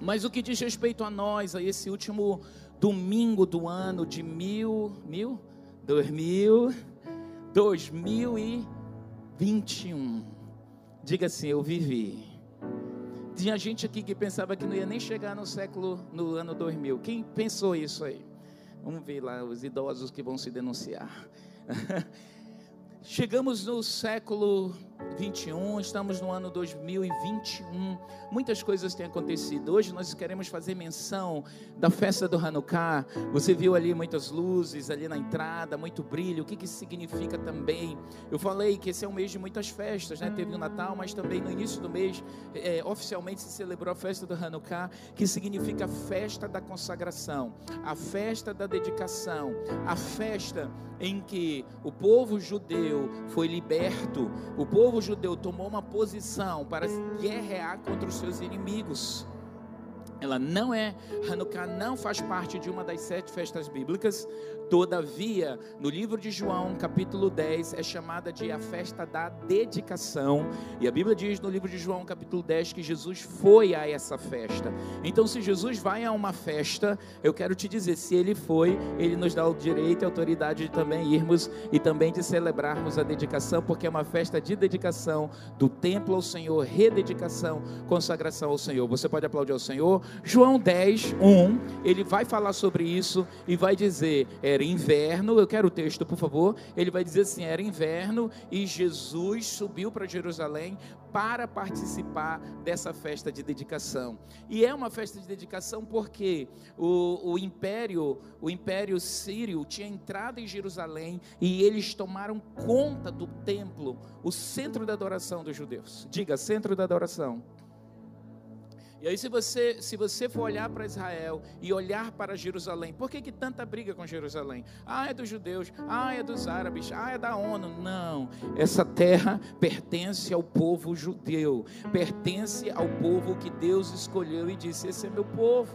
Mas o que diz respeito a nós, a esse último domingo do ano de mil, mil, dois mil, dois mil e vinte e um. Diga assim, eu vivi. Tinha gente aqui que pensava que não ia nem chegar no século, no ano 2000. Quem pensou isso aí? Vamos ver lá os idosos que vão se denunciar. Chegamos no século 21, estamos no ano 2021. Muitas coisas têm acontecido. Hoje nós queremos fazer menção da festa do Hanukkah. Você viu ali muitas luzes ali na entrada, muito brilho. O que, que significa também? Eu falei que esse é um mês de muitas festas, né? Teve o Natal, mas também no início do mês, é, oficialmente se celebrou a festa do Hanukkah, que significa a festa da consagração, a festa da dedicação, a festa em que o povo judeu foi liberto, o povo judeu tomou uma posição para guerrear contra os seus inimigos. Ela não é, Hanukkah não faz parte de uma das sete festas bíblicas, Todavia, no livro de João, capítulo 10, é chamada de a festa da dedicação. E a Bíblia diz no livro de João, capítulo 10, que Jesus foi a essa festa. Então, se Jesus vai a uma festa, eu quero te dizer, se ele foi, ele nos dá o direito e a autoridade de também irmos e também de celebrarmos a dedicação, porque é uma festa de dedicação do templo ao Senhor, rededicação, consagração ao Senhor. Você pode aplaudir ao Senhor? João 10, 1, ele vai falar sobre isso e vai dizer: era inverno, eu quero o texto, por favor. Ele vai dizer assim: era inverno e Jesus subiu para Jerusalém para participar dessa festa de dedicação. E é uma festa de dedicação porque o, o império, o império sírio tinha entrado em Jerusalém e eles tomaram conta do templo, o centro da adoração dos judeus. Diga, centro da adoração. E aí, se você, se você for olhar para Israel e olhar para Jerusalém, por que, que tanta briga com Jerusalém? Ah, é dos judeus, ah, é dos árabes, ah, é da ONU. Não, essa terra pertence ao povo judeu, pertence ao povo que Deus escolheu e disse: Esse é meu povo.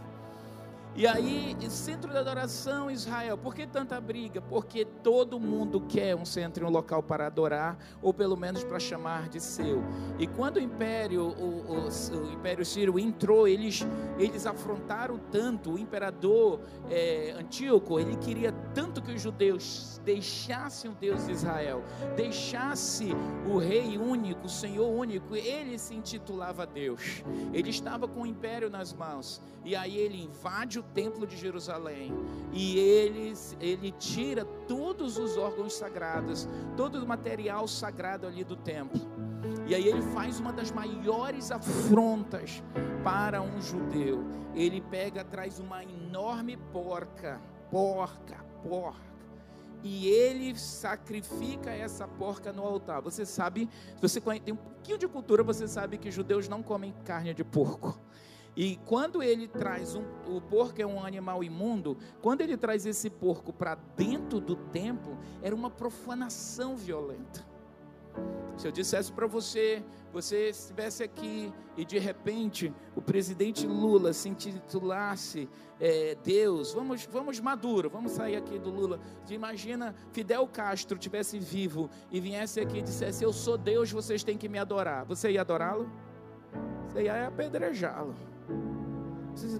E aí, centro de adoração Israel, por que tanta briga? Porque todo mundo quer um centro e um local para adorar, ou pelo menos para chamar de seu. E quando o império, o, o, o império sírio entrou, eles, eles afrontaram tanto, o imperador é, Antíoco, ele queria tanto que os judeus deixassem o Deus de Israel, deixasse o rei único, o Senhor único, ele se intitulava Deus. Ele estava com o império nas mãos, e aí ele invade o templo de Jerusalém e ele, ele tira todos os órgãos sagrados, todo o material sagrado ali do templo. E aí ele faz uma das maiores afrontas para um judeu. Ele pega, traz uma enorme porca, porca, porca. E ele sacrifica essa porca no altar. Você sabe, se você tem um pouquinho de cultura, você sabe que judeus não comem carne de porco. E quando ele traz um, o porco é um animal imundo, quando ele traz esse porco para dentro do templo, era uma profanação violenta. Se eu dissesse para você, você estivesse aqui e de repente o presidente Lula se intitulasse é, Deus, vamos, vamos Maduro, vamos sair aqui do Lula. Imagina Fidel Castro tivesse vivo e viesse aqui e dissesse: Eu sou Deus, vocês têm que me adorar. Você ia adorá-lo? Você ia apedrejá-lo.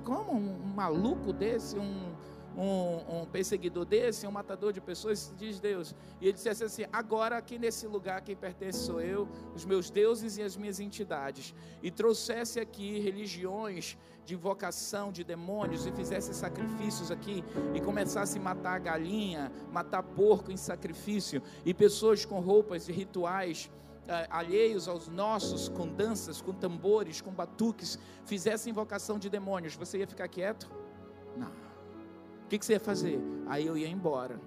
Como um maluco desse, um, um, um, perseguidor desse, um matador de pessoas, diz Deus. E ele dissesse assim: agora aqui nesse lugar quem pertence sou eu, os meus deuses e as minhas entidades. E trouxesse aqui religiões de invocação de demônios e fizesse sacrifícios aqui e começasse a matar galinha, matar porco em sacrifício e pessoas com roupas e rituais alheios aos nossos, com danças, com tambores, com batuques, fizessem invocação de demônios, você ia ficar quieto? Não. O que, que você ia fazer? Aí eu ia embora.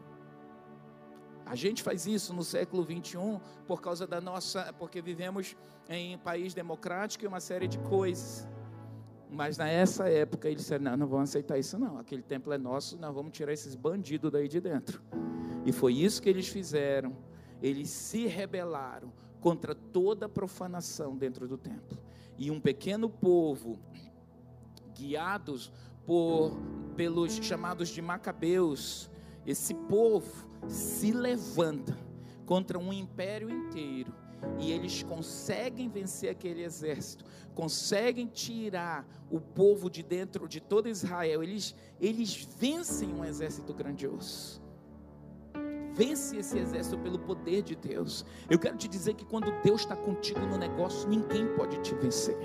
A gente faz isso no século 21 por causa da nossa, porque vivemos em um país democrático e uma série de coisas. Mas nessa época eles disseram: não, não vamos aceitar isso, não. Aquele templo é nosso, nós vamos tirar esses bandidos daí de dentro. E foi isso que eles fizeram. Eles se rebelaram contra toda profanação dentro do templo. E um pequeno povo, guiados por pelos chamados de macabeus, esse povo se levanta contra um império inteiro e eles conseguem vencer aquele exército, conseguem tirar o povo de dentro de todo Israel, eles, eles vencem um exército grandioso. Vence esse exército pelo poder de Deus. Eu quero te dizer que quando Deus está contigo no negócio, ninguém pode te vencer.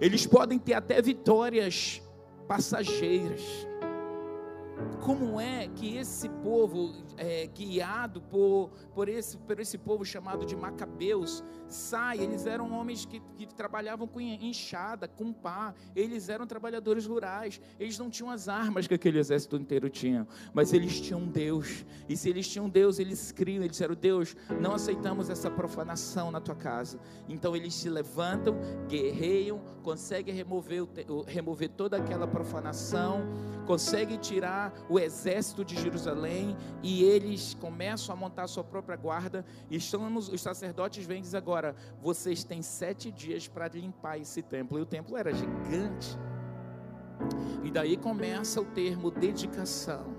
Eles podem ter até vitórias passageiras, como é que esse povo, é, guiado por, por, esse, por esse povo chamado de Macabeus, sai? Eles eram homens que, que trabalhavam com enxada, com pá, eles eram trabalhadores rurais, eles não tinham as armas que aquele exército inteiro tinha, mas eles tinham Deus, e se eles tinham Deus, eles criam, eles disseram: Deus, não aceitamos essa profanação na tua casa. Então eles se levantam, guerreiam, conseguem remover, remover toda aquela profanação, conseguem tirar o exército de Jerusalém e eles começam a montar a sua própria guarda. E estamos, os sacerdotes vêm e dizem agora: vocês têm sete dias para limpar esse templo. E o templo era gigante. E daí começa o termo dedicação.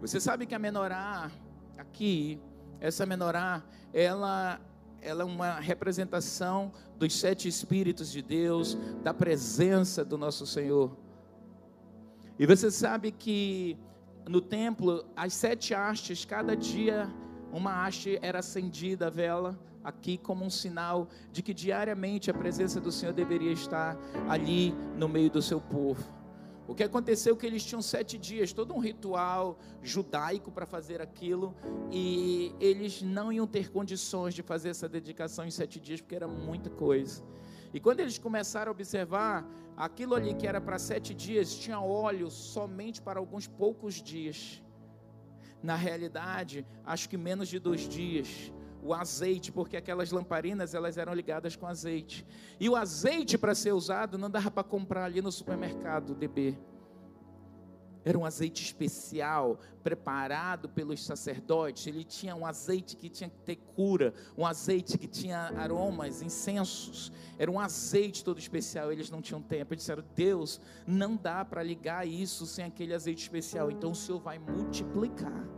Você sabe que a menorá, aqui, essa menorá, ela ela é uma representação dos sete Espíritos de Deus, da presença do nosso Senhor. E você sabe que no templo, as sete hastes, cada dia uma haste era acendida a vela, aqui como um sinal de que diariamente a presença do Senhor deveria estar ali no meio do seu povo. O que aconteceu é que eles tinham sete dias, todo um ritual judaico para fazer aquilo, e eles não iam ter condições de fazer essa dedicação em sete dias, porque era muita coisa. E quando eles começaram a observar, aquilo ali que era para sete dias, tinha óleo somente para alguns poucos dias. Na realidade, acho que menos de dois dias. O azeite, porque aquelas lamparinas elas eram ligadas com azeite. E o azeite para ser usado não dava para comprar ali no supermercado DB. Era um azeite especial, preparado pelos sacerdotes. Ele tinha um azeite que tinha que ter cura, um azeite que tinha aromas, incensos. Era um azeite todo especial. Eles não tinham tempo. Eles disseram: Deus, não dá para ligar isso sem aquele azeite especial. Então o Senhor vai multiplicar.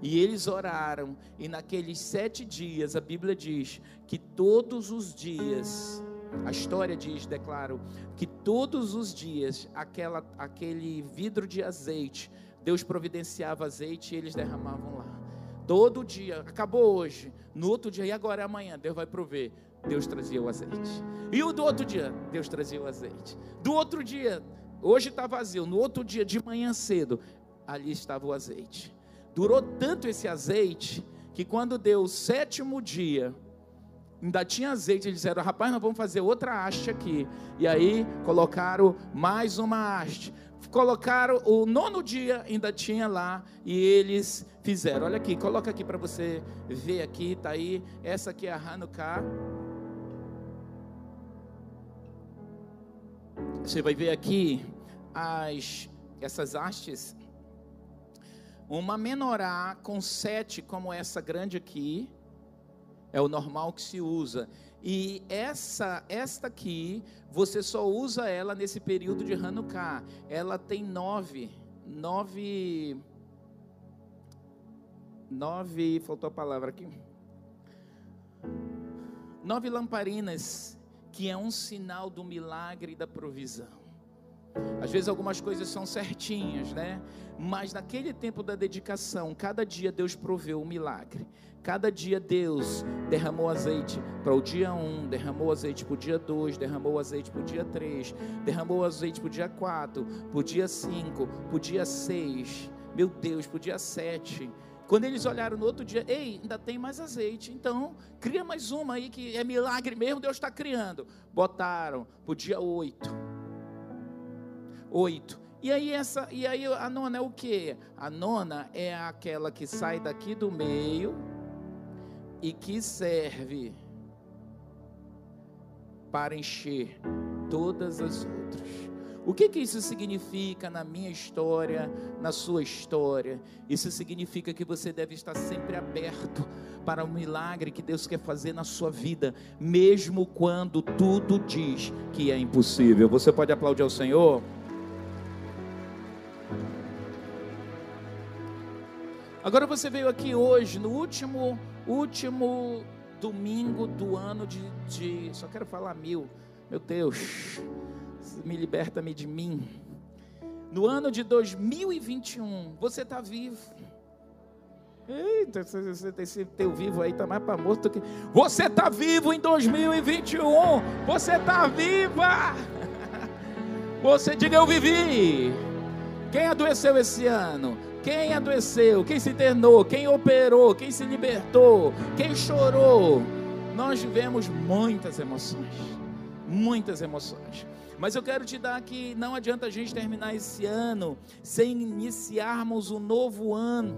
E eles oraram, e naqueles sete dias, a Bíblia diz que todos os dias a história diz, declaro, que todos os dias aquela, aquele vidro de azeite, Deus providenciava azeite e eles derramavam lá. Todo dia, acabou hoje, no outro dia, e agora é amanhã, Deus vai prover. Deus trazia o azeite. E o do outro dia, Deus trazia o azeite. Do outro dia, hoje está vazio, no outro dia, de manhã cedo, ali estava o azeite. Durou tanto esse azeite que quando deu o sétimo dia, ainda tinha azeite, eles disseram, rapaz, nós vamos fazer outra haste aqui. E aí colocaram mais uma haste. Colocaram o nono dia, ainda tinha lá, e eles fizeram. Olha aqui, coloca aqui para você ver aqui, tá aí. Essa aqui é a Hanukkah. Você vai ver aqui as essas hastes. Uma menorá com sete, como essa grande aqui é o normal que se usa. E essa, esta aqui, você só usa ela nesse período de Hanukkah. Ela tem nove, nove, nove, faltou a palavra aqui. Nove lamparinas, que é um sinal do milagre da provisão. Às vezes algumas coisas são certinhas, né? Mas naquele tempo da dedicação, cada dia Deus proveu um milagre. Cada dia Deus derramou azeite para o dia 1, um, derramou azeite para o dia 2, derramou azeite para o dia 3, derramou azeite para o dia 4, para o dia 5, para o dia 6, meu Deus, para o dia 7. Quando eles olharam no outro dia, ei, ainda tem mais azeite, então cria mais uma aí que é milagre mesmo, Deus está criando. Botaram para o dia 8 oito. E aí essa, e aí a nona é o que? A nona é aquela que sai daqui do meio e que serve para encher todas as outras. O que, que isso significa na minha história, na sua história? Isso significa que você deve estar sempre aberto para o milagre que Deus quer fazer na sua vida, mesmo quando tudo diz que é impossível. Você pode aplaudir ao Senhor? Agora você veio aqui hoje, no último, último domingo do ano de, de só quero falar mil, meu Deus, me liberta-me de mim. No ano de 2021, você está vivo. Eita, esse teu vivo aí está mais para morto que. Você está vivo em 2021. Você está viva. Você diga eu vivi. Quem adoeceu esse ano? Quem adoeceu? Quem se internou? Quem operou? Quem se libertou? Quem chorou? Nós vivemos muitas emoções. Muitas emoções. Mas eu quero te dar que não adianta a gente terminar esse ano sem iniciarmos um novo ano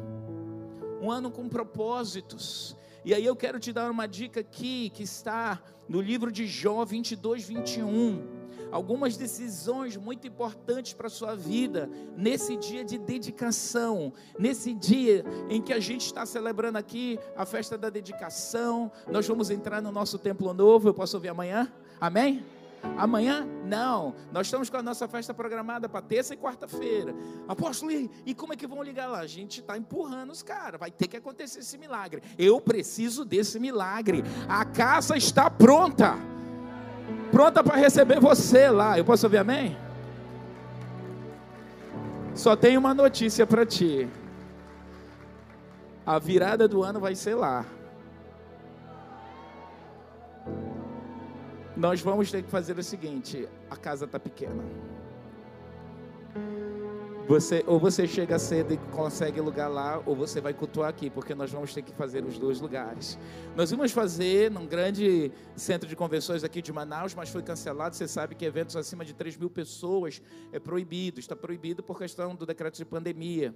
um ano com propósitos. E aí eu quero te dar uma dica aqui que está no livro de Jó 22, 21. Algumas decisões muito importantes para a sua vida, nesse dia de dedicação, nesse dia em que a gente está celebrando aqui a festa da dedicação, nós vamos entrar no nosso templo novo. Eu posso ouvir amanhã? Amém? Amanhã? Não. Nós estamos com a nossa festa programada para terça e quarta-feira. Apóstolo, e como é que vão ligar lá? A gente está empurrando os caras. Vai ter que acontecer esse milagre. Eu preciso desse milagre. A casa está pronta. Pronta para receber você lá. Eu posso ouvir amém? Só tenho uma notícia para ti. A virada do ano vai ser lá. nós vamos ter que fazer o seguinte: a casa está pequena. Você, ou você chega cedo e consegue lugar lá, ou você vai cultuar aqui, porque nós vamos ter que fazer os dois lugares. Nós vamos fazer num grande centro de convenções aqui de Manaus, mas foi cancelado. Você sabe que eventos acima de 3 mil pessoas é proibido, está proibido por questão do decreto de pandemia.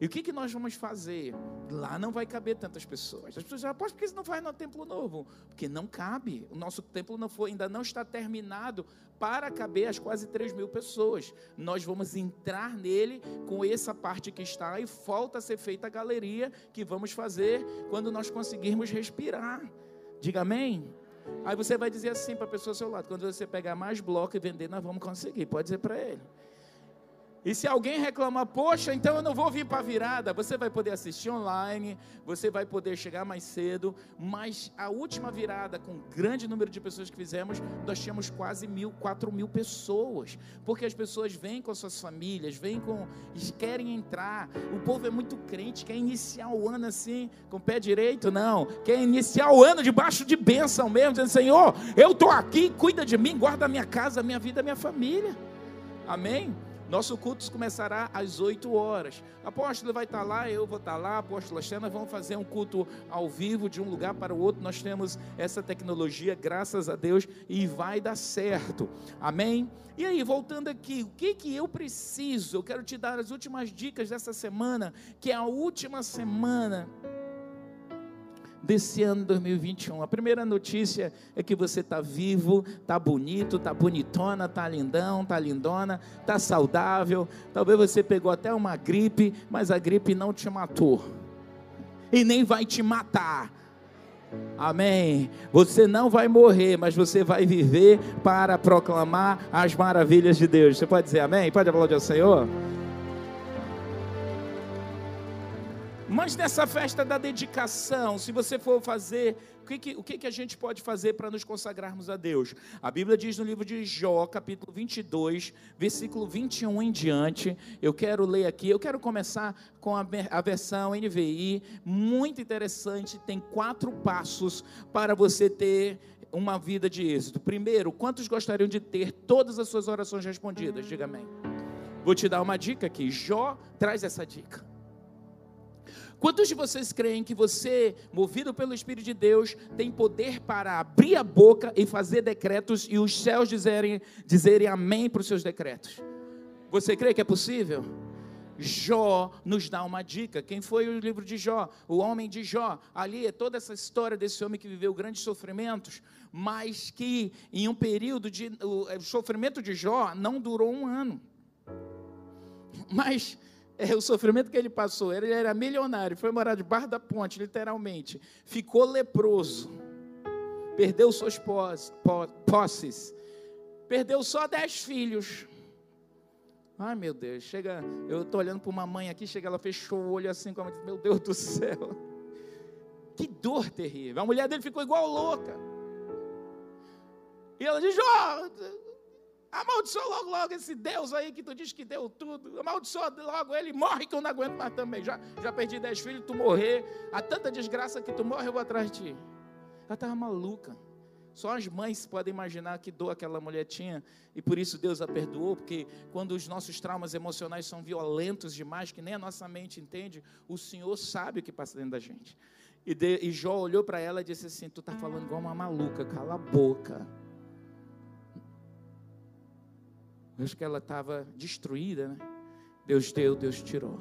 E o que, que nós vamos fazer? Lá não vai caber tantas pessoas. As pessoas já por que você não faz no templo novo? Porque não cabe. O nosso templo não foi, ainda não está terminado para caber as quase 3 mil pessoas. Nós vamos entrar nele com essa parte que está e falta ser feita a galeria que vamos fazer quando nós conseguirmos respirar. Diga amém. Aí você vai dizer assim para a pessoa ao seu lado: quando você pegar mais bloco e vender, nós vamos conseguir. Pode dizer para ele. E se alguém reclamar, poxa, então eu não vou vir para a virada, você vai poder assistir online, você vai poder chegar mais cedo, mas a última virada, com um grande número de pessoas que fizemos, nós tínhamos quase mil, quatro mil pessoas, porque as pessoas vêm com suas famílias, vêm com, querem entrar, o povo é muito crente, quer iniciar o ano assim, com o pé direito, não, quer iniciar o ano debaixo de bênção mesmo, dizendo, Senhor, eu estou aqui, cuida de mim, guarda a minha casa, a minha vida, a minha família, amém? Nosso culto começará às 8 horas. Apóstolo vai estar lá, eu vou estar lá, apóstolo Xana, vamos fazer um culto ao vivo de um lugar para o outro. Nós temos essa tecnologia, graças a Deus, e vai dar certo. Amém? E aí, voltando aqui, o que que eu preciso? Eu quero te dar as últimas dicas dessa semana, que é a última semana desse ano 2021. A primeira notícia é que você está vivo, está bonito, está bonitona, está lindão, está lindona, está saudável. Talvez você pegou até uma gripe, mas a gripe não te matou. E nem vai te matar. Amém. Você não vai morrer, mas você vai viver para proclamar as maravilhas de Deus. Você pode dizer amém? Pode aplaudir ao Senhor? Mas nessa festa da dedicação, se você for fazer, o que, que, o que, que a gente pode fazer para nos consagrarmos a Deus? A Bíblia diz no livro de Jó, capítulo 22, versículo 21 em diante. Eu quero ler aqui, eu quero começar com a, a versão NVI, muito interessante. Tem quatro passos para você ter uma vida de êxito. Primeiro, quantos gostariam de ter todas as suas orações respondidas? Diga amém. Vou te dar uma dica aqui. Jó traz essa dica. Quantos de vocês creem que você, movido pelo Espírito de Deus, tem poder para abrir a boca e fazer decretos e os céus dizerem, dizerem amém para os seus decretos? Você crê que é possível? Jó nos dá uma dica. Quem foi o livro de Jó? O homem de Jó. Ali é toda essa história desse homem que viveu grandes sofrimentos, mas que em um período de. O sofrimento de Jó não durou um ano. Mas é, o sofrimento que ele passou, ele era milionário, foi morar debaixo da ponte, literalmente, ficou leproso, perdeu suas posses, perdeu só dez filhos. Ai meu Deus, chega, eu estou olhando para uma mãe aqui, chega, ela fechou o olho assim, como meu Deus do céu. Que dor terrível. A mulher dele ficou igual louca. E ela diz: Ó, oh, amaldiçoa logo, logo esse Deus aí que tu diz que deu tudo. Amaldiçoa logo ele, morre que eu não aguento mais também. Já, já perdi dez filhos, tu morrer. Há tanta desgraça que tu morre, eu vou atrás de ti. Ela estava maluca. Só as mães podem imaginar que dor aquela mulher tinha e por isso Deus a perdoou, porque quando os nossos traumas emocionais são violentos demais, que nem a nossa mente entende, o Senhor sabe o que passa dentro da gente. E, de, e Jó olhou para ela e disse assim: Tu está falando igual uma maluca, cala a boca. Acho que ela estava destruída, né? Deus deu, Deus tirou.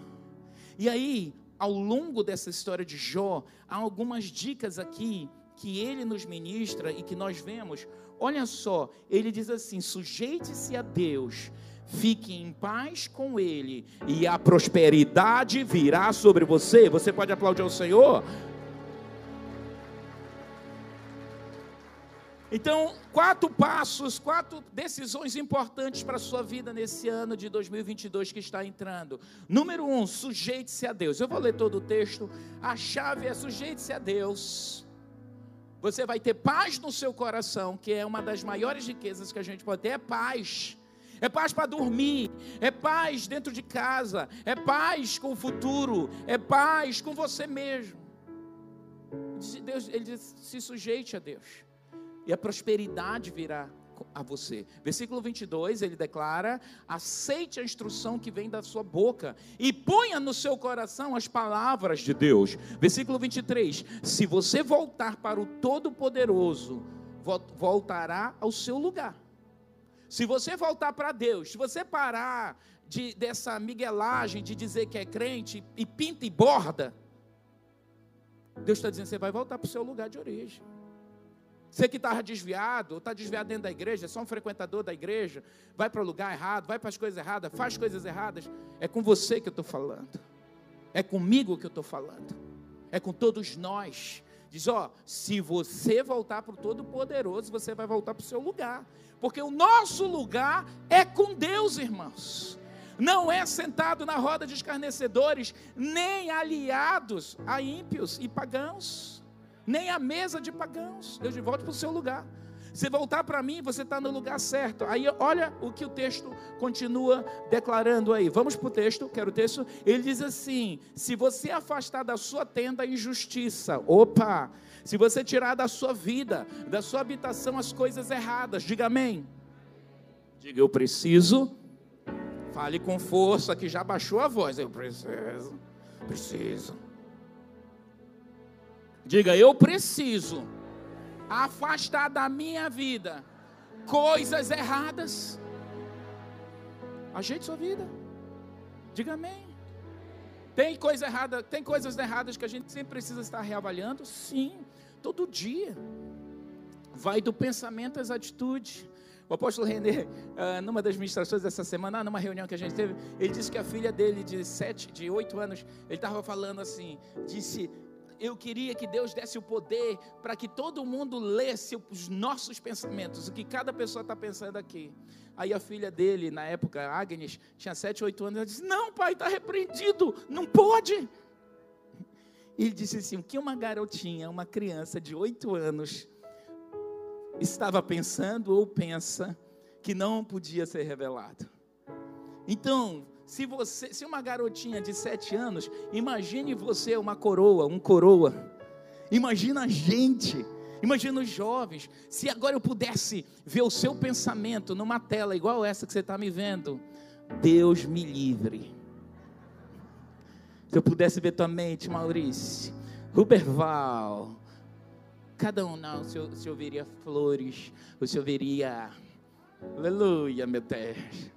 E aí, ao longo dessa história de Jó, há algumas dicas aqui que ele nos ministra e que nós vemos. Olha só, ele diz assim: sujeite-se a Deus, fique em paz com Ele, e a prosperidade virá sobre você. Você pode aplaudir ao Senhor? Então, quatro passos, quatro decisões importantes para a sua vida nesse ano de 2022 que está entrando. Número um, sujeite-se a Deus. Eu vou ler todo o texto. A chave é sujeite-se a Deus. Você vai ter paz no seu coração, que é uma das maiores riquezas que a gente pode ter, é paz. É paz para dormir, é paz dentro de casa, é paz com o futuro, é paz com você mesmo. Deus, ele diz, se sujeite a Deus e a prosperidade virá a você. Versículo 22, ele declara: aceite a instrução que vem da sua boca e ponha no seu coração as palavras de Deus. Versículo 23, se você voltar para o Todo-Poderoso, voltará ao seu lugar. Se você voltar para Deus, se você parar de, dessa miguelagem de dizer que é crente e pinta e borda, Deus está dizendo: você vai voltar para o seu lugar de origem. Você que estava desviado, ou está desviado dentro da igreja, é só um frequentador da igreja, vai para o lugar errado, vai para as coisas erradas, faz coisas erradas, é com você que eu estou falando. É comigo que eu estou falando. É com todos nós. Diz, ó, se você voltar para o Todo-Poderoso, você vai voltar para o seu lugar. Porque o nosso lugar é com Deus, irmãos. Não é sentado na roda de escarnecedores, nem aliados a ímpios e pagãos nem a mesa de pagãos. Deus de volta para o seu lugar. Se voltar para mim, você está no lugar certo. Aí olha o que o texto continua declarando aí. Vamos para o texto, quero o texto. Ele diz assim: se você afastar da sua tenda a injustiça, opa, se você tirar da sua vida, da sua habitação as coisas erradas, diga amém. Diga, eu preciso. Fale com força, que já baixou a voz. Eu preciso, preciso Diga, eu preciso afastar da minha vida coisas erradas. Ajeite sua vida. Diga amém. Tem coisa errada, tem coisas erradas que a gente sempre precisa estar reavaliando? Sim, todo dia. Vai do pensamento às atitudes. O apóstolo René, uh, numa das ministrações dessa semana, numa reunião que a gente teve, ele disse que a filha dele de sete, de oito anos, ele estava falando assim, disse, eu queria que Deus desse o poder para que todo mundo lesse os nossos pensamentos, o que cada pessoa está pensando aqui. Aí a filha dele, na época, Agnes, tinha 7, 8 anos, ela disse: Não, pai, está repreendido, não pode. Ele disse assim: O que uma garotinha, uma criança de 8 anos, estava pensando ou pensa que não podia ser revelado. Então, se você, se uma garotinha de sete anos, imagine você uma coroa, um coroa. Imagina a gente, imagina os jovens. Se agora eu pudesse ver o seu pensamento numa tela igual essa que você está me vendo, Deus me livre. Se eu pudesse ver tua mente, Maurício, Ruberval, cada um não, se eu, se eu veria flores, ou se eu veria, aleluia, meu Deus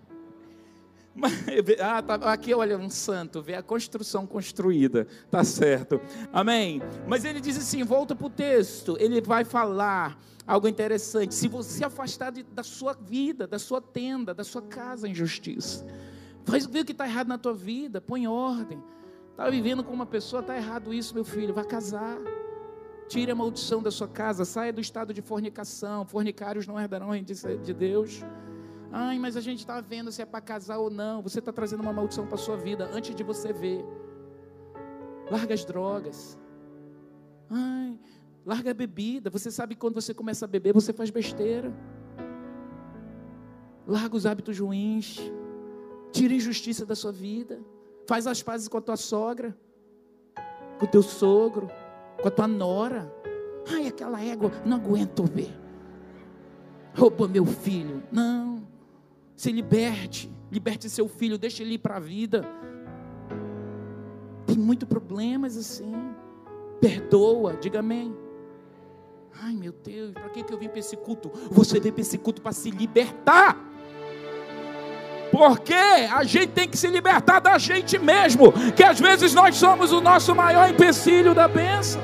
ah, tá, aqui olha um santo, vê a construção construída, tá certo, amém. Mas ele diz assim: volta para o texto, ele vai falar algo interessante. Se você afastar de, da sua vida, da sua tenda, da sua casa em justiça, faz ver o que está errado na tua vida, põe ordem. Está vivendo com uma pessoa, está errado isso, meu filho, vai casar. Tire a maldição da sua casa, saia do estado de fornicação. Fornicários não herdarão a de Deus. Ai, mas a gente está vendo se é para casar ou não. Você está trazendo uma maldição para sua vida antes de você ver. Larga as drogas. Ai, larga a bebida. Você sabe que quando você começa a beber, você faz besteira. Larga os hábitos ruins. Tira a injustiça da sua vida. Faz as pazes com a tua sogra, com o teu sogro, com a tua nora. Ai, aquela égua, não aguento ver. Roubou meu filho. Não. Se liberte. Liberte seu filho, deixe ele ir para a vida. Tem muitos problemas assim. Perdoa, diga amém. Ai meu Deus, para que, que eu vim para esse culto? Você veio para esse culto para se libertar. Porque a gente tem que se libertar da gente mesmo, que às vezes nós somos o nosso maior empecilho da bênção.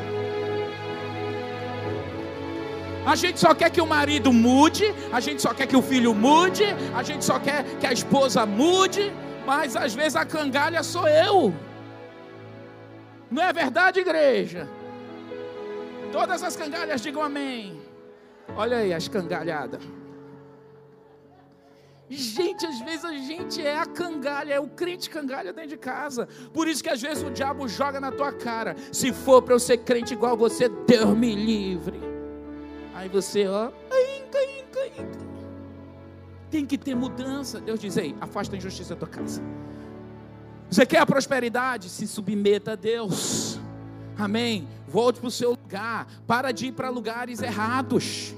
A gente só quer que o marido mude, a gente só quer que o filho mude, a gente só quer que a esposa mude, mas às vezes a cangalha sou eu. Não é verdade, igreja? Todas as cangalhas digam amém. Olha aí as cangalhadas. Gente, às vezes a gente é a cangalha, é o crente cangalha dentro de casa. Por isso que às vezes o diabo joga na tua cara. Se for para eu ser crente igual você, Deus me livre. Aí você, ó, tem que ter mudança. Deus diz: Ei, afasta a injustiça da tua casa. Você quer a prosperidade? Se submeta a Deus. Amém. Volte para o seu lugar. Para de ir para lugares errados.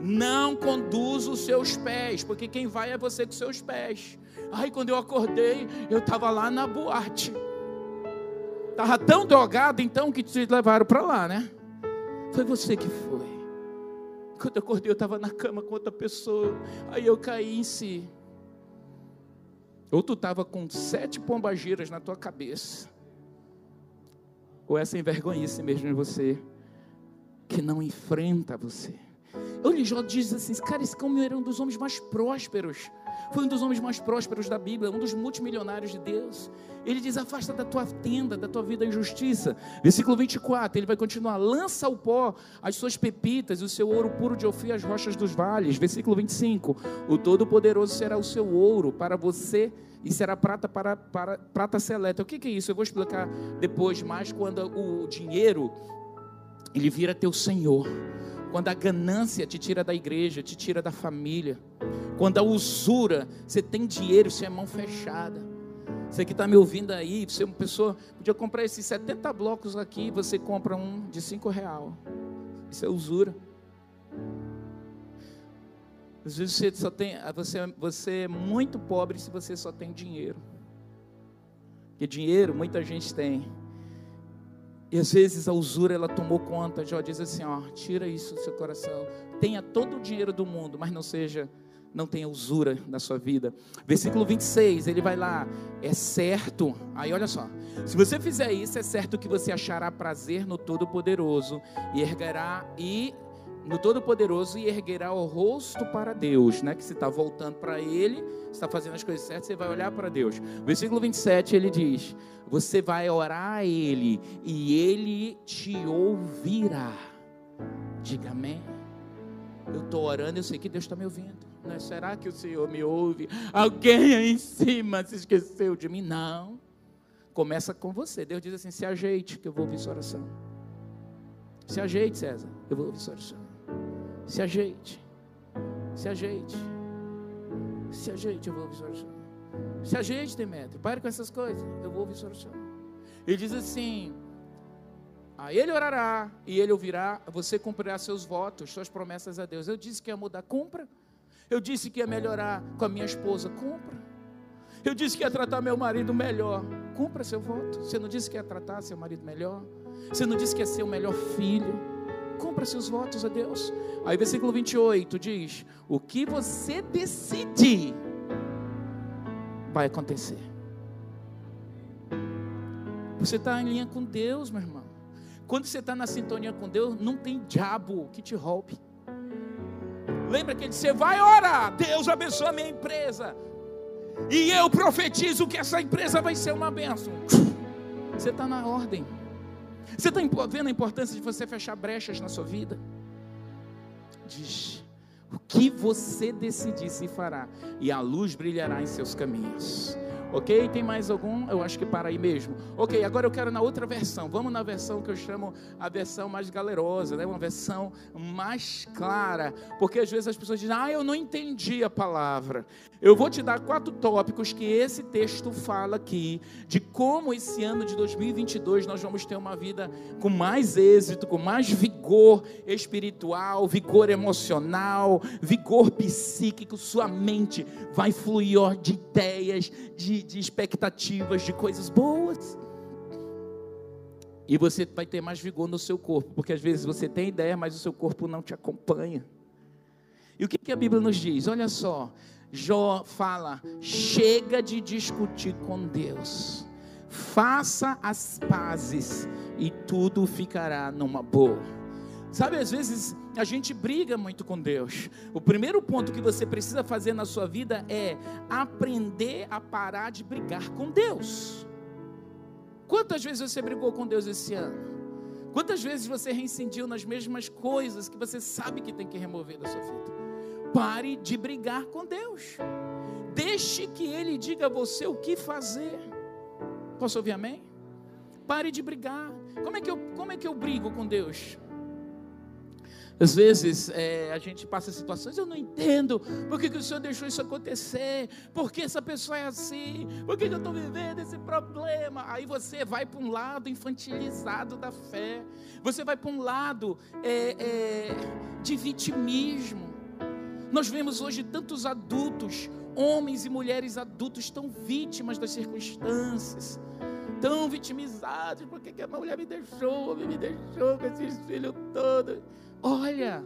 Não conduza os seus pés, porque quem vai é você com seus pés. Ai, quando eu acordei, eu estava lá na boate. Estava tão drogado então que te levaram para lá, né? Foi você que foi. Quando eu acordei, eu estava na cama com outra pessoa. Aí eu caí em si. Ou tu estava com sete pombagiras na tua cabeça. Ou essa envergonhice mesmo em você. Que não enfrenta você. Olha, Jó diz assim: cara, esse homem era um dos homens mais prósperos. Foi um dos homens mais prósperos da Bíblia, um dos multimilionários de Deus. Ele diz: afasta da tua tenda, da tua vida a injustiça. Versículo 24, ele vai continuar: lança ao pó as suas pepitas, o seu ouro puro de Ofir, as rochas dos vales. Versículo 25: o Todo-Poderoso será o seu ouro para você e será prata para, para prata seleta. O que, que é isso? Eu vou explicar depois mais quando o dinheiro ele vira teu senhor. Quando a ganância te tira da igreja, te tira da família. Quando a usura, você tem dinheiro, você é mão fechada. Você que está me ouvindo aí, você é uma pessoa, podia comprar esses 70 blocos aqui, você compra um de 5 real. Isso é usura. Às vezes você só tem, você, você é muito pobre se você só tem dinheiro. Porque dinheiro muita gente tem. E às vezes a usura ela tomou conta. Jó diz assim: ó, tira isso do seu coração. Tenha todo o dinheiro do mundo, mas não seja não tenha usura na sua vida. Versículo 26, ele vai lá, é certo. Aí olha só, se você fizer isso, é certo que você achará prazer no Todo-Poderoso e erguerá e no Todo-Poderoso e erguerá o rosto para Deus, né? Que você está voltando para Ele, está fazendo as coisas certas, você vai olhar para Deus. Versículo 27 ele diz: Você vai orar a Ele e Ele te ouvirá. Diga amém. Eu estou orando, eu sei que Deus está me ouvindo. Não, será que o Senhor me ouve? Alguém aí em cima se esqueceu de mim? Não. Começa com você. Deus diz assim: se ajeite, que eu vou ouvir sua oração. Se ajeite, César, eu vou ouvir sua oração. Se ajeite. Se ajeite. Se ajeite, eu vou ouvir sua oração. Se ajeite, Demetrio. Pare com essas coisas. Eu vou ouvir sua oração. Ele diz assim: a ele orará e ele ouvirá, você cumprirá seus votos, suas promessas a Deus. Eu disse que ia mudar, cumpra. Eu disse que ia melhorar com a minha esposa, cumpra. Eu disse que ia tratar meu marido melhor, cumpra seu voto. Você não disse que ia tratar seu marido melhor? Você não disse que ia ser o melhor filho? Cumpra seus votos a Deus. Aí, versículo 28 diz: O que você decidir vai acontecer. Você está em linha com Deus, meu irmão. Quando você está na sintonia com Deus, não tem diabo que te roube. Lembra que ele disse: vai orar, Deus abençoa a minha empresa. E eu profetizo que essa empresa vai ser uma bênção. Você está na ordem. Você está vendo a importância de você fechar brechas na sua vida? Diz: O que você decidir se fará, e a luz brilhará em seus caminhos. Ok? Tem mais algum? Eu acho que para aí mesmo. Ok, agora eu quero na outra versão. Vamos na versão que eu chamo a versão mais galerosa, né? uma versão mais clara. Porque às vezes as pessoas dizem, ah, eu não entendi a palavra. Eu vou te dar quatro tópicos que esse texto fala aqui, de como esse ano de 2022 nós vamos ter uma vida com mais êxito, com mais vigor espiritual, vigor emocional, vigor psíquico. Sua mente vai fluir de ideias, de de, expectativas de coisas boas. E você vai ter mais vigor no seu corpo, porque às vezes você tem ideia, mas o seu corpo não te acompanha. E o que, que a Bíblia nos diz? Olha só, Jó fala: chega de discutir com Deus, faça as pazes e tudo ficará numa boa. Sabe, às vezes a gente briga muito com Deus. O primeiro ponto que você precisa fazer na sua vida é aprender a parar de brigar com Deus. Quantas vezes você brigou com Deus esse ano? Quantas vezes você reincidiu nas mesmas coisas que você sabe que tem que remover da sua vida? Pare de brigar com Deus. Deixe que Ele diga a você o que fazer. Posso ouvir amém? Pare de brigar. Como é que eu, como é que eu brigo com Deus? Às vezes é, a gente passa situações, eu não entendo por que, que o Senhor deixou isso acontecer, por que essa pessoa é assim, por que, que eu estou vivendo esse problema. Aí você vai para um lado infantilizado da fé, você vai para um lado é, é, de vitimismo. Nós vemos hoje tantos adultos, homens e mulheres adultos, tão vítimas das circunstâncias tão vitimizados, por que a mulher me deixou, me deixou com esses filhos todos. Olha,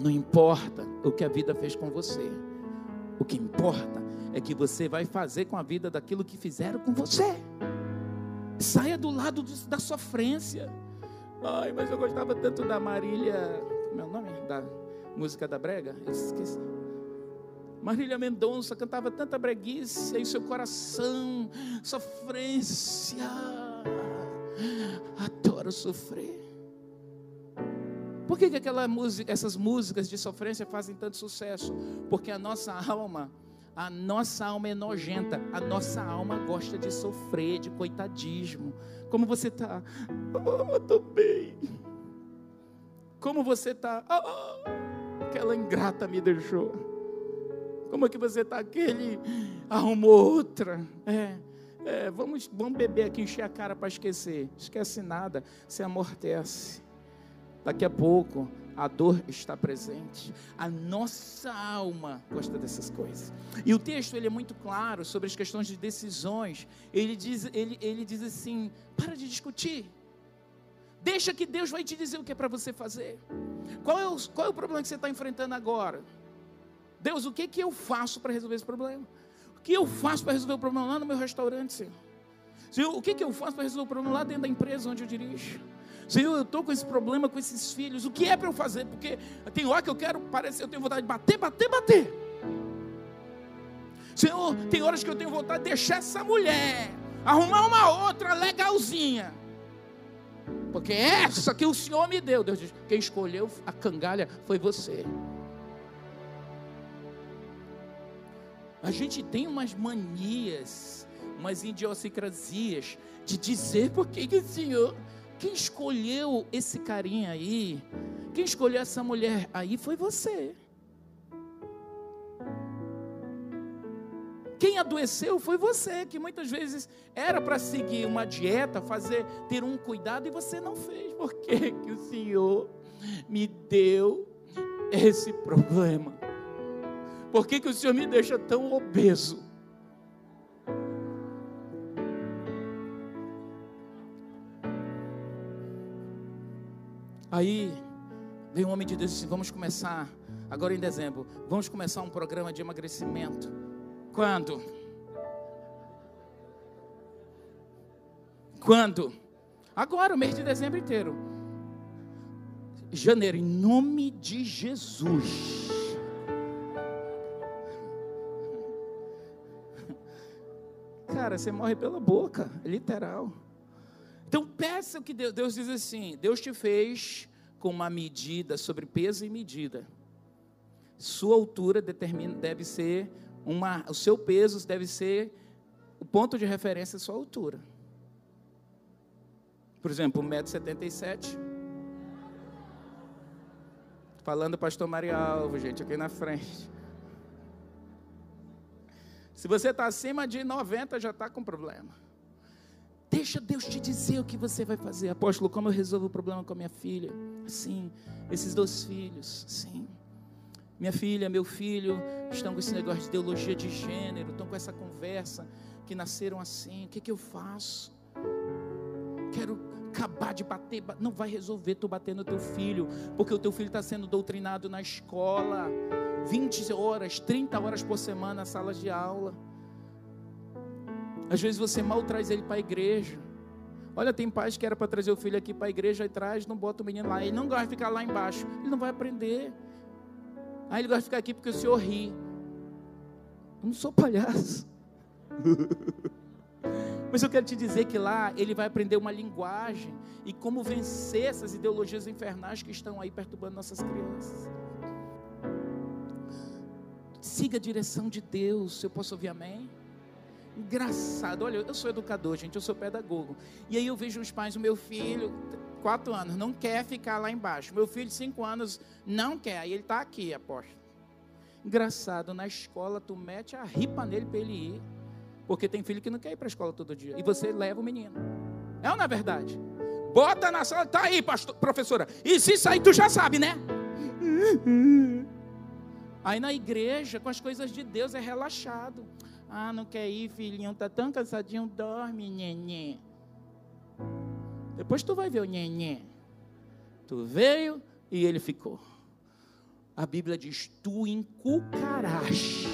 não importa o que a vida fez com você, o que importa é que você vai fazer com a vida daquilo que fizeram com você. Saia do lado da sofrência. Ai, mas eu gostava tanto da Marília. É o nome? Da música da Brega? Eu esqueci. Marília Mendonça cantava tanta breguice e seu coração, sofrência. Adoro sofrer. Por que, que aquela música, essas músicas de sofrência fazem tanto sucesso? Porque a nossa alma, a nossa alma é nojenta, a nossa alma gosta de sofrer, de coitadismo. Como você está? Oh, estou bem. Como você está? Oh, aquela ingrata me deixou. Como é que você está? Aquele arrumou outra. É, é, vamos, vamos beber aqui, encher a cara para esquecer. Esquece nada, se amortece. Daqui a pouco a dor está presente. A nossa alma gosta dessas coisas. E o texto ele é muito claro sobre as questões de decisões. Ele diz, ele, ele diz assim: para de discutir. Deixa que Deus vai te dizer o que é para você fazer. Qual é, o, qual é o problema que você está enfrentando agora? Deus, o que, que eu faço para resolver esse problema? O que eu faço para resolver o problema lá no meu restaurante, Senhor? Senhor, o que, que eu faço para resolver o problema lá dentro da empresa onde eu dirijo? Senhor, eu estou com esse problema com esses filhos. O que é para eu fazer? Porque tem hora que eu quero parecer, eu tenho vontade de bater, bater, bater. Senhor, tem horas que eu tenho vontade de deixar essa mulher, arrumar uma outra legalzinha. Porque essa que o Senhor me deu, Deus diz, quem escolheu a cangalha foi você. A gente tem umas manias, umas idiosincrasias de dizer por que o Senhor quem escolheu esse carinha aí, quem escolheu essa mulher aí foi você. Quem adoeceu foi você, que muitas vezes era para seguir uma dieta, fazer, ter um cuidado e você não fez. Por que, que o Senhor me deu esse problema? Por que, que o Senhor me deixa tão obeso? Aí veio um homem de Deus e disse: Vamos começar, agora em dezembro, vamos começar um programa de emagrecimento. Quando? Quando? Agora, o mês de dezembro inteiro. Janeiro, em nome de Jesus. Cara, você morre pela boca, literal. Então peça o que Deus, Deus diz assim: Deus te fez com uma medida sobre peso e medida. Sua altura determina, deve ser uma, o seu peso deve ser o ponto de referência à sua altura. Por exemplo, 1,77m. Falando pastor Maria Alvo, gente, aqui na frente. Se você está acima de 90, já está com problema. Deixa Deus te dizer o que você vai fazer. Apóstolo, como eu resolvo o problema com a minha filha? Sim, esses dois filhos, sim. Minha filha, meu filho estão com esse negócio de ideologia de gênero, estão com essa conversa que nasceram assim. O que, que eu faço? Quero acabar de bater, não vai resolver tu bater no teu filho, porque o teu filho está sendo doutrinado na escola, 20 horas, 30 horas por semana na sala de aula. Às vezes você mal traz ele para a igreja. Olha, tem pais que era para trazer o filho aqui para a igreja e traz, não bota o menino lá. Ele não gosta de ficar lá embaixo. Ele não vai aprender. Aí ele gosta de ficar aqui porque o senhor ri. Eu não sou palhaço. Mas eu quero te dizer que lá ele vai aprender uma linguagem e como vencer essas ideologias infernais que estão aí perturbando nossas crianças. Siga a direção de Deus. Eu posso ouvir amém? Engraçado, olha, eu sou educador, gente, eu sou pedagogo. E aí eu vejo os pais, o meu filho, quatro anos, não quer ficar lá embaixo. Meu filho, cinco anos, não quer. Aí ele está aqui, aposto. Engraçado, na escola tu mete a ripa nele para ele ir. Porque tem filho que não quer ir para a escola todo dia. E você leva o menino. É ou não é verdade? Bota na sala, tá aí, pastor, professora. E se sair, tu já sabe, né? Aí na igreja, com as coisas de Deus, é relaxado. Ah, não quer ir, filhinho, tá tão cansadinho, dorme, neném. Depois tu vai ver o neném. Tu veio e ele ficou. A Bíblia diz: Tu inculcarás.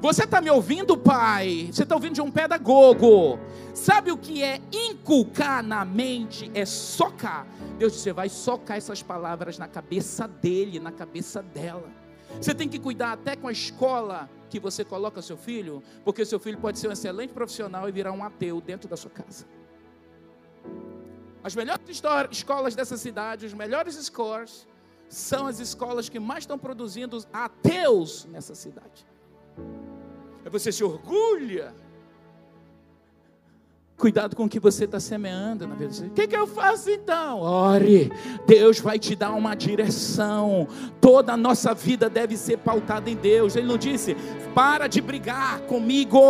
Você está me ouvindo, pai? Você está ouvindo de um pedagogo. Sabe o que é inculcar na mente? É socar. Deus, você vai socar essas palavras na cabeça dele, na cabeça dela. Você tem que cuidar até com a escola que você coloca seu filho, porque seu filho pode ser um excelente profissional e virar um ateu dentro da sua casa. As melhores escolas dessa cidade, os melhores scores, são as escolas que mais estão produzindo ateus nessa cidade. Aí você se orgulha Cuidado com o que você está semeando na vida. O que, que eu faço então? Ore, Deus vai te dar uma direção. Toda a nossa vida deve ser pautada em Deus. Ele não disse, para de brigar comigo,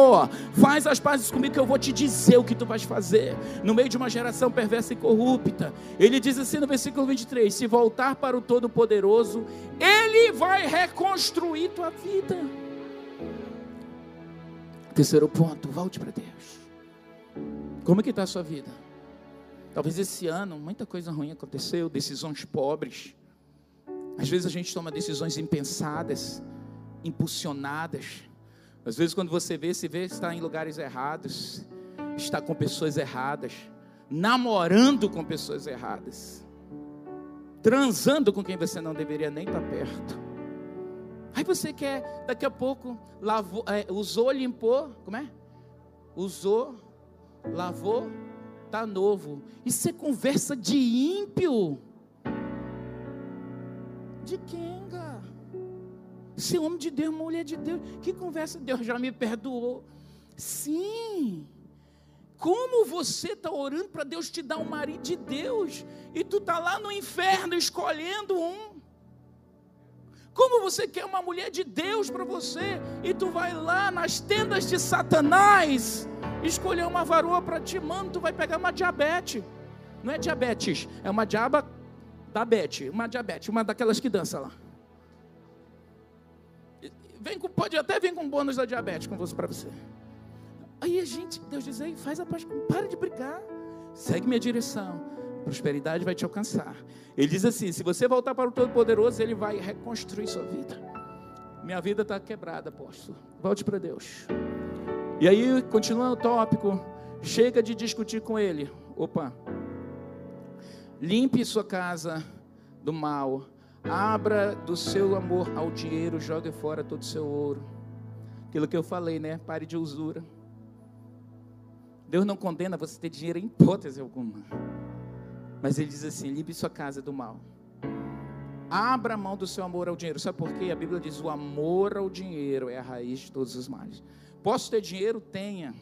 faz as pazes comigo que eu vou te dizer o que tu vais fazer. No meio de uma geração perversa e corrupta. Ele diz assim no versículo 23: Se voltar para o Todo-Poderoso, Ele vai reconstruir tua vida. Terceiro ponto, volte para Deus. Como é que está a sua vida? Talvez esse ano muita coisa ruim aconteceu, decisões pobres. Às vezes a gente toma decisões impensadas, impulsionadas. Às vezes quando você vê, se vê está em lugares errados, está com pessoas erradas, namorando com pessoas erradas, transando com quem você não deveria nem estar perto. Aí você quer, daqui a pouco, lavou, é, usou, limpou, como é? Usou, lavou, tá novo. Isso é conversa de ímpio. De quem, cara? Ser homem de Deus, mulher de Deus. Que conversa? Deus já me perdoou. Sim. Como você está orando para Deus te dar um marido de Deus e tu está lá no inferno escolhendo um? Como você quer uma mulher de Deus para você e tu vai lá nas tendas de Satanás escolher uma varoa para ti, mano, tu vai pegar uma diabetes. Não é diabetes, é uma diaba da Bete, uma diabetes, uma daquelas que dança lá. Vem com, pode até vir com bônus da diabetes com você para você. Aí a gente, Deus diz aí, faz a paz, para de brigar, segue minha direção prosperidade vai te alcançar. Ele diz assim: se você voltar para o Todo-Poderoso, Ele vai reconstruir sua vida. Minha vida está quebrada, apóstolo. Volte para Deus. E aí, continuando o tópico, chega de discutir com Ele. Opa. Limpe sua casa do mal. Abra do seu amor ao dinheiro, jogue fora todo o seu ouro. Aquilo que eu falei, né? Pare de usura. Deus não condena você ter dinheiro em hipótese alguma. Mas ele diz assim: limpe sua casa do mal. Abra mão do seu amor ao dinheiro. Sabe por quê? A Bíblia diz: o amor ao dinheiro é a raiz de todos os males. Posso ter dinheiro? Tenha.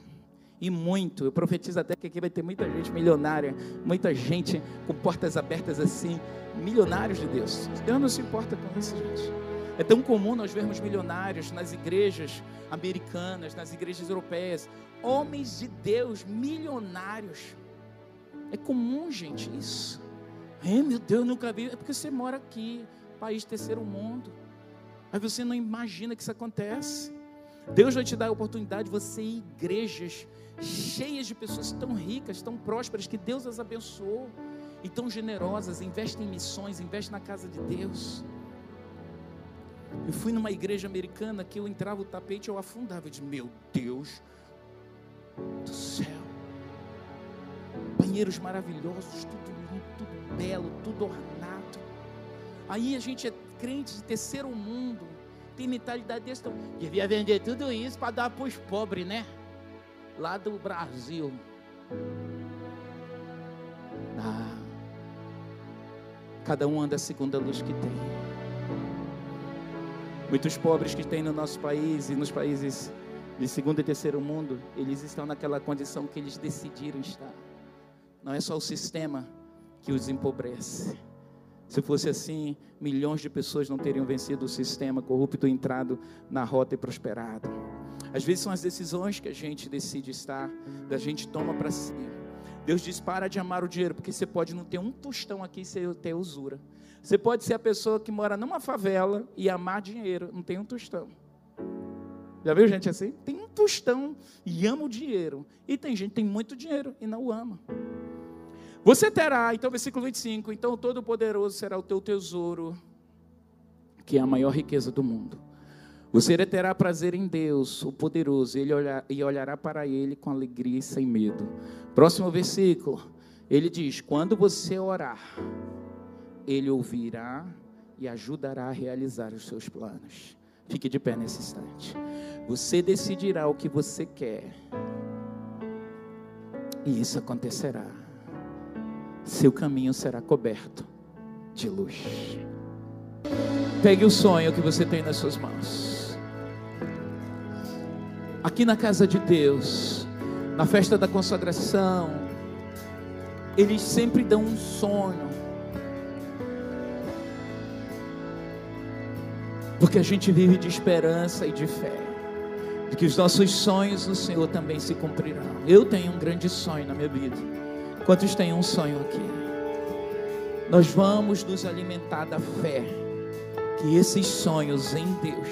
E muito. Eu profetizo até que aqui vai ter muita gente milionária, muita gente com portas abertas assim, milionários de Deus. Deus não se importa com isso, gente. É tão comum nós vermos milionários nas igrejas americanas, nas igrejas europeias, homens de Deus milionários. É comum, gente, isso. É, meu Deus, nunca vi. É porque você mora aqui, país terceiro mundo. Aí você não imagina que isso acontece. Deus vai te dar a oportunidade de você ir igrejas cheias de pessoas tão ricas, tão prósperas, que Deus as abençoou, e tão generosas, investem em missões, investem na casa de Deus. Eu fui numa igreja americana que eu entrava o tapete eu afundava. Eu disse, meu Deus do céu. Banheiros maravilhosos, tudo lindo, tudo belo, tudo ornado. Aí a gente é crente de terceiro mundo, tem mentalidade desse. Então, devia vender tudo isso para dar para os pobres, né? Lá do Brasil. Ah, cada um anda segundo a luz que tem. Muitos pobres que tem no nosso país e nos países de segundo e terceiro mundo, eles estão naquela condição que eles decidiram estar. Não é só o sistema que os empobrece. Se fosse assim, milhões de pessoas não teriam vencido o sistema corrupto, entrado na rota e prosperado. Às vezes são as decisões que a gente decide estar, da gente toma para si. Deus diz: para de amar o dinheiro, porque você pode não ter um tostão aqui e ter usura. Você pode ser a pessoa que mora numa favela e amar dinheiro, não tem um tostão. Já viu gente assim? Tem um tostão e ama o dinheiro. E tem gente que tem muito dinheiro e não o ama. Você terá, então, versículo 25: Então Todo-Poderoso será o teu tesouro, que é a maior riqueza do mundo. Você terá prazer em Deus, o poderoso, ele olhar, e olhará para ele com alegria e sem medo. Próximo versículo, ele diz: Quando você orar, ele ouvirá e ajudará a realizar os seus planos. Fique de pé nesse instante. Você decidirá o que você quer. E isso acontecerá. Seu caminho será coberto de luz. Pegue o sonho que você tem nas suas mãos. Aqui na casa de Deus, na festa da consagração, eles sempre dão um sonho Porque a gente vive de esperança e de fé. De que os nossos sonhos no Senhor também se cumprirão. Eu tenho um grande sonho na minha vida. Quantos têm um sonho aqui? Nós vamos nos alimentar da fé. Que esses sonhos em Deus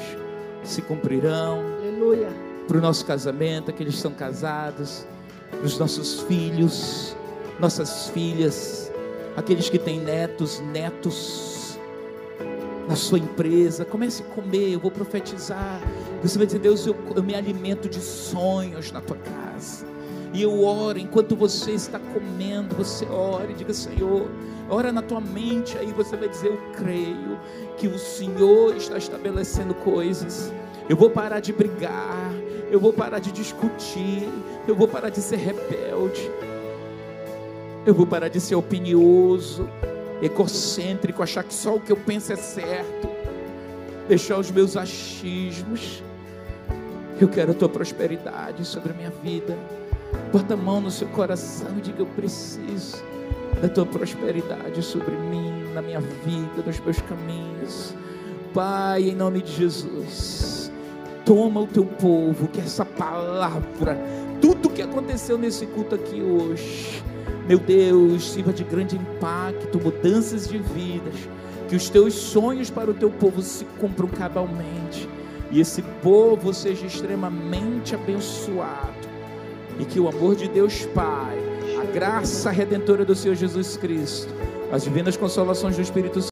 se cumprirão. Aleluia. Para o nosso casamento, aqueles que estão casados, para os nossos filhos, nossas filhas, aqueles que têm netos, netos na sua empresa, comece a comer, eu vou profetizar. Você vai dizer, Deus, eu, eu me alimento de sonhos na tua casa. E eu oro, enquanto você está comendo, você ora e diga, Senhor, ora na tua mente, aí você vai dizer, eu creio que o Senhor está estabelecendo coisas. Eu vou parar de brigar, eu vou parar de discutir, eu vou parar de ser rebelde, eu vou parar de ser opinioso, egocêntrico, achar que só o que eu penso é certo, deixar os meus achismos. Eu quero a tua prosperidade sobre a minha vida. Bota a mão no seu coração e diga: Eu preciso da tua prosperidade sobre mim, na minha vida, nos meus caminhos. Pai, em nome de Jesus, toma o teu povo, que essa palavra, tudo que aconteceu nesse culto aqui hoje, meu Deus, sirva de grande impacto, mudanças de vidas, que os teus sonhos para o teu povo se cumpram cabalmente, e esse povo seja extremamente abençoado, e que o amor de Deus Pai, a graça redentora do Senhor Jesus Cristo, as divinas consolações do Espírito Santo,